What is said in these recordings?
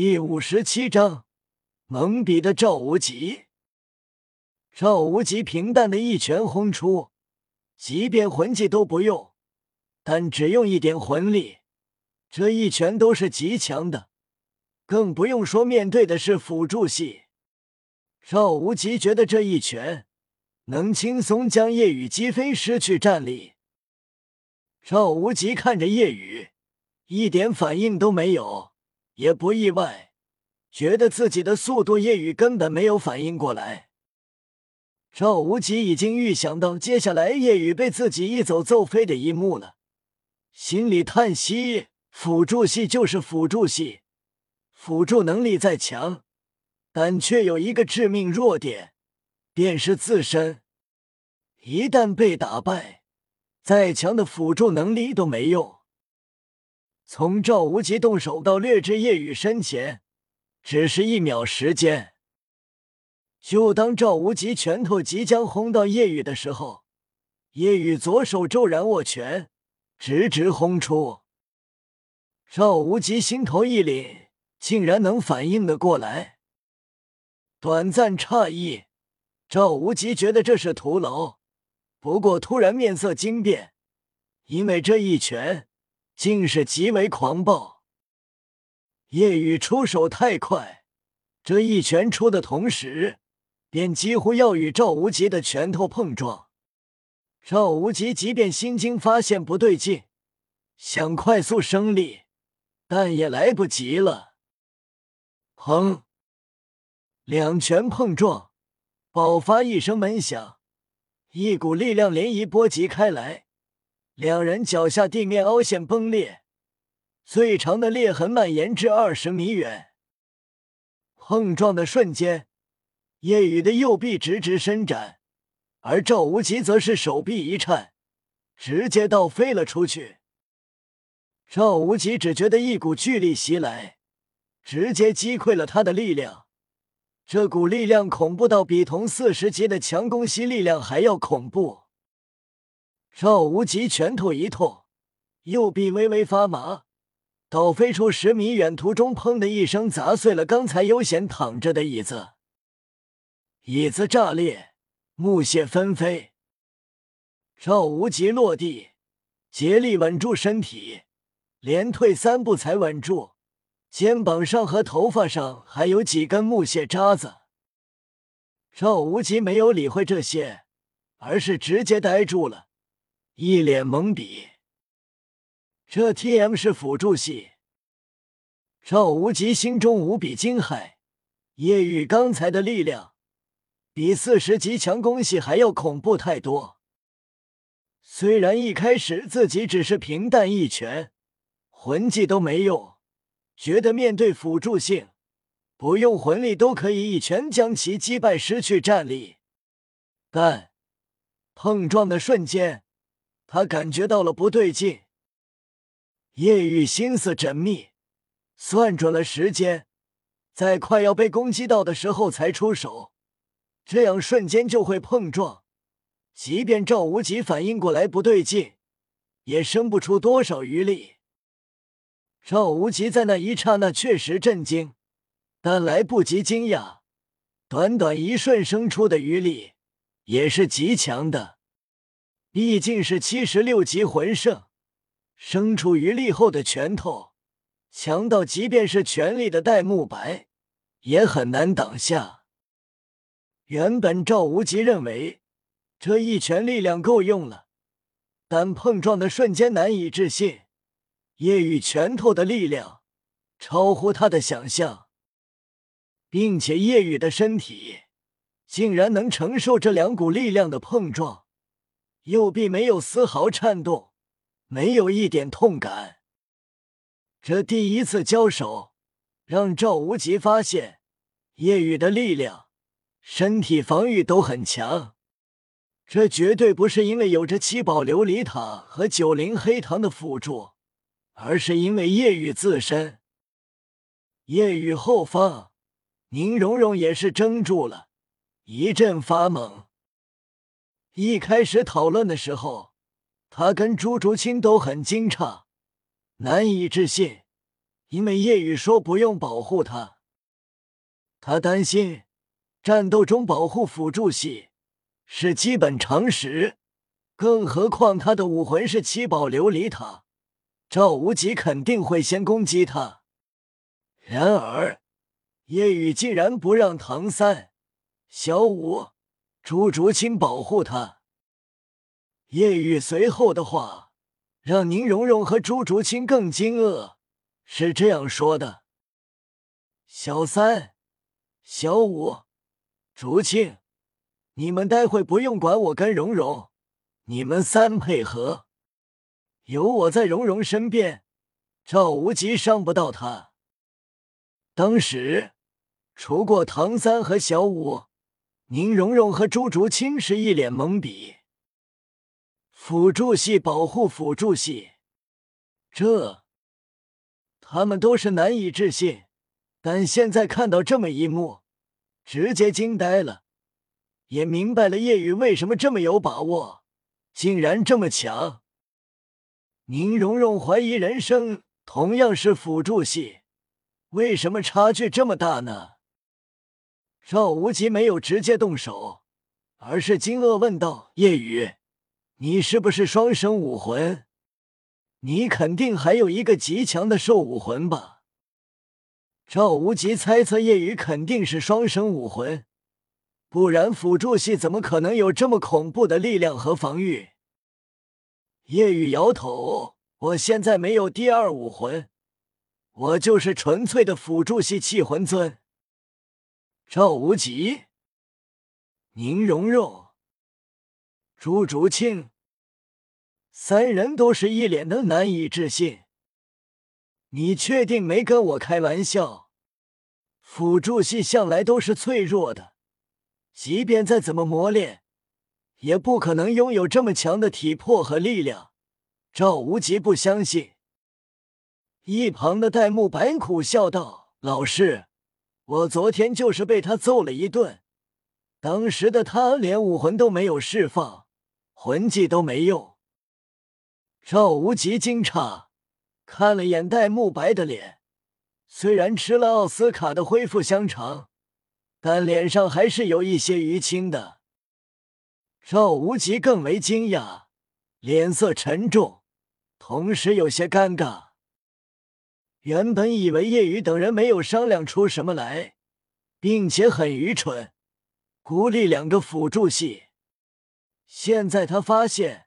第五十七章，懵逼的赵无极。赵无极平淡的一拳轰出，即便魂技都不用，但只用一点魂力，这一拳都是极强的。更不用说面对的是辅助系。赵无极觉得这一拳能轻松将夜雨击飞，失去战力。赵无极看着夜雨，一点反应都没有。也不意外，觉得自己的速度，夜雨根本没有反应过来。赵无极已经预想到接下来夜雨被自己一走揍飞的一幕了，心里叹息：辅助系就是辅助系，辅助能力再强，但却有一个致命弱点，便是自身。一旦被打败，再强的辅助能力都没用。从赵无极动手到掠至夜雨身前，只是一秒时间。就当赵无极拳头即将轰到夜雨的时候，夜雨左手骤然握拳，直直轰出。赵无极心头一凛，竟然能反应得过来。短暂诧异，赵无极觉得这是徒劳，不过突然面色惊变，因为这一拳。竟是极为狂暴，夜雨出手太快，这一拳出的同时，便几乎要与赵无极的拳头碰撞。赵无极即便心惊，发现不对劲，想快速升力，但也来不及了。砰！两拳碰撞，爆发一声闷响，一股力量涟漪波及开来。两人脚下地面凹陷崩裂，最长的裂痕蔓延至二十米远。碰撞的瞬间，夜雨的右臂直直伸展，而赵无极则是手臂一颤，直接倒飞了出去。赵无极只觉得一股巨力袭来，直接击溃了他的力量。这股力量恐怖到比同四十级的强攻吸力量还要恐怖。赵无极拳头一痛，右臂微微发麻，倒飞出十米远，途中砰的一声砸碎了刚才悠闲躺着的椅子，椅子炸裂，木屑纷飞。赵无极落地，竭力稳住身体，连退三步才稳住，肩膀上和头发上还有几根木屑渣子。赵无极没有理会这些，而是直接呆住了。一脸懵逼，这 T M 是辅助系。赵无极心中无比惊骇，叶雨刚才的力量比四十级强攻系还要恐怖太多。虽然一开始自己只是平淡一拳，魂技都没用，觉得面对辅助性，不用魂力都可以一拳将其击败，失去战力。但碰撞的瞬间。他感觉到了不对劲，叶玉心思缜密，算准了时间，在快要被攻击到的时候才出手，这样瞬间就会碰撞。即便赵无极反应过来不对劲，也生不出多少余力。赵无极在那一刹那确实震惊，但来不及惊讶，短短一瞬生出的余力也是极强的。毕竟是七十六级魂圣，生出余力后的拳头强到，即便是全力的戴沐白也很难挡下。原本赵无极认为这一拳力量够用了，但碰撞的瞬间难以置信，叶雨拳头的力量超乎他的想象，并且夜雨的身体竟然能承受这两股力量的碰撞。右臂没有丝毫颤动，没有一点痛感。这第一次交手，让赵无极发现叶雨的力量、身体防御都很强。这绝对不是因为有着七宝琉璃塔和九灵黑糖的辅助，而是因为叶雨自身。叶雨后方，宁荣荣也是怔住了，一阵发懵。一开始讨论的时候，他跟朱竹清都很惊诧，难以置信，因为叶雨说不用保护他，他担心战斗中保护辅助系是基本常识，更何况他的武魂是七宝琉璃塔，赵无极肯定会先攻击他。然而叶雨竟然不让唐三、小五、朱竹清保护他。叶雨随后的话让宁荣荣和朱竹清更惊愕。是这样说的：“小三、小五、竹青，你们待会不用管我跟蓉蓉，你们三配合，有我在蓉蓉身边，赵无极伤不到他。”当时，除过唐三和小五，宁荣荣和朱竹清是一脸懵逼。辅助系保护辅助系，这。他们都是难以置信，但现在看到这么一幕，直接惊呆了，也明白了叶雨为什么这么有把握，竟然这么强。宁荣荣怀疑人生，同样是辅助系，为什么差距这么大呢？赵无极没有直接动手，而是惊愕问道：“叶雨，你是不是双生武魂？”你肯定还有一个极强的兽武魂吧？赵无极猜测叶雨肯定是双生武魂，不然辅助系怎么可能有这么恐怖的力量和防御？叶雨摇头：“我现在没有第二武魂，我就是纯粹的辅助系气魂尊。”赵无极、宁荣荣、朱竹清。三人都是一脸的难以置信。你确定没跟我开玩笑？辅助系向来都是脆弱的，即便再怎么磨练，也不可能拥有这么强的体魄和力量。赵无极不相信。一旁的戴沐白苦笑道：“老师，我昨天就是被他揍了一顿，当时的他连武魂都没有释放，魂技都没用。”赵无极惊诧，看了眼戴沐白的脸，虽然吃了奥斯卡的恢复香肠，但脸上还是有一些淤青的。赵无极更为惊讶，脸色沉重，同时有些尴尬。原本以为叶雨等人没有商量出什么来，并且很愚蠢，孤立两个辅助系，现在他发现。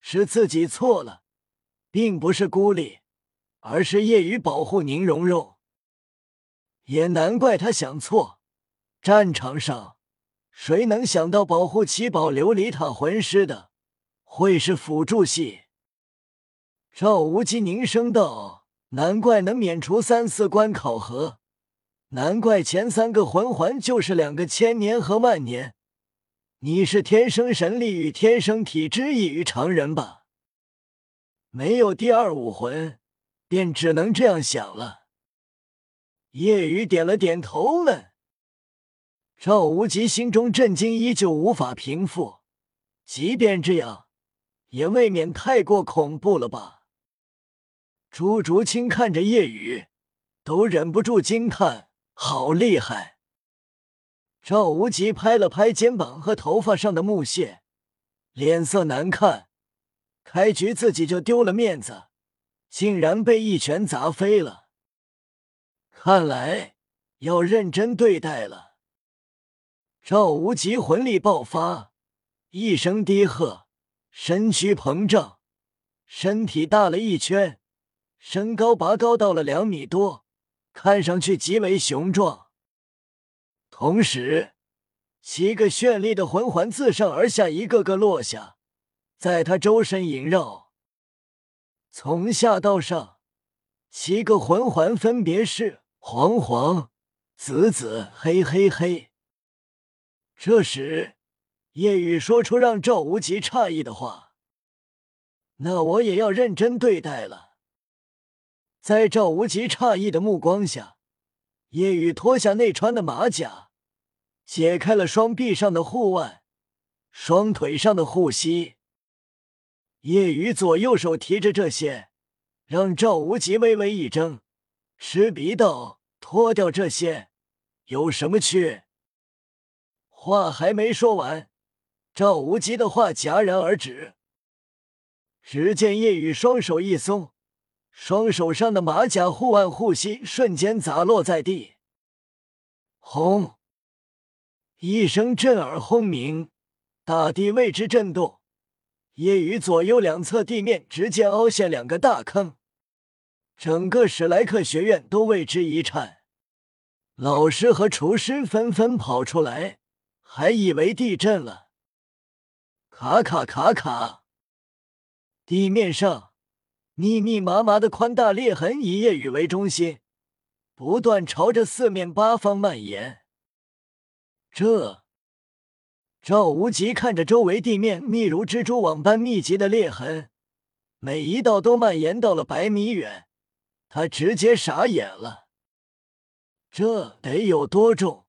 是自己错了，并不是孤立，而是夜雨保护宁荣荣。也难怪他想错。战场上，谁能想到保护七宝琉璃塔魂师的会是辅助系？赵无极凝声道：“难怪能免除三四关考核，难怪前三个魂环就是两个千年和万年。”你是天生神力与天生体质异于常人吧？没有第二武魂，便只能这样想了。叶雨点了点头，问：“赵无极心中震惊依旧无法平复，即便这样，也未免太过恐怖了吧？”朱竹清看着叶雨，都忍不住惊叹：“好厉害！”赵无极拍了拍肩膀和头发上的木屑，脸色难看。开局自己就丢了面子，竟然被一拳砸飞了。看来要认真对待了。赵无极魂力爆发，一声低喝，身躯膨胀，身体大了一圈，身高拔高到了两米多，看上去极为雄壮。同时，七个绚丽的魂环自上而下一个个落下，在他周身萦绕。从下到上，七个魂环分别是黄黄、紫紫、黑黑黑。这时，叶雨说出让赵无极诧异的话：“那我也要认真对待了。”在赵无极诧异的目光下，叶雨脱下内穿的马甲。解开了双臂上的护腕，双腿上的护膝。叶雨左右手提着这些，让赵无极微微一怔，吃鼻道，脱掉这些有什么趣？话还没说完，赵无极的话戛然而止。只见叶雨双手一松，双手上的马甲护腕护膝瞬间砸落在地。轰！一声震耳轰鸣，大地为之震动。夜雨左右两侧地面直接凹陷两个大坑，整个史莱克学院都为之一颤。老师和厨师纷纷跑出来，还以为地震了。卡卡卡卡，地面上密密麻麻的宽大裂痕以夜雨为中心，不断朝着四面八方蔓延。这。赵无极看着周围地面密如蜘蛛网般密集的裂痕，每一道都蔓延到了百米远，他直接傻眼了。这得有多重？